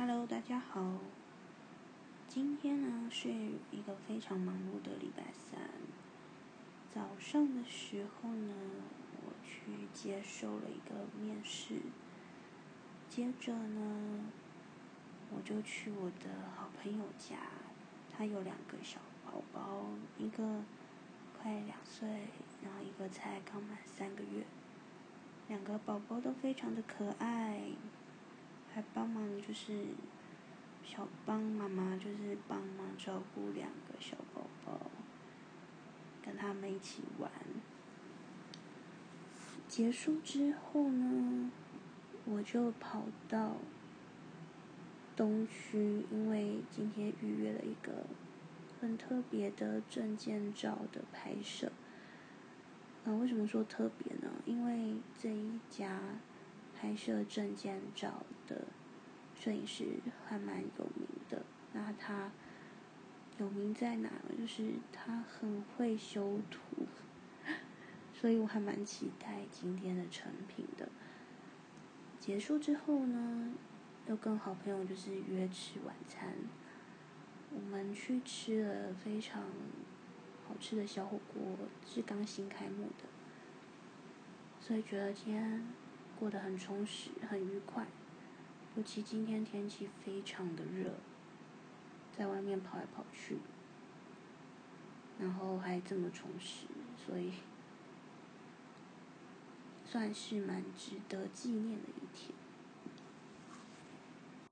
Hello，大家好。今天呢是一个非常忙碌的礼拜三。早上的时候呢，我去接受了一个面试。接着呢，我就去我的好朋友家，他有两个小宝宝，一个快两岁，然后一个才刚满三个月。两个宝宝都非常的可爱。帮忙就是小帮妈妈，就是帮忙照顾两个小宝宝，跟他们一起玩。结束之后呢，我就跑到东区，因为今天预约了一个很特别的证件照的拍摄。啊，为什么说特别呢？因为这一家。拍摄证件照的摄影师还蛮有名的。那他有名在哪？就是他很会修图，所以我还蛮期待今天的成品的。结束之后呢，又跟好朋友就是约吃晚餐。我们去吃了非常好吃的小火锅，是刚新开幕的，所以觉得今天。过得很充实，很愉快。尤其今天天气非常的热，在外面跑来跑去，然后还这么充实，所以算是蛮值得纪念的一天。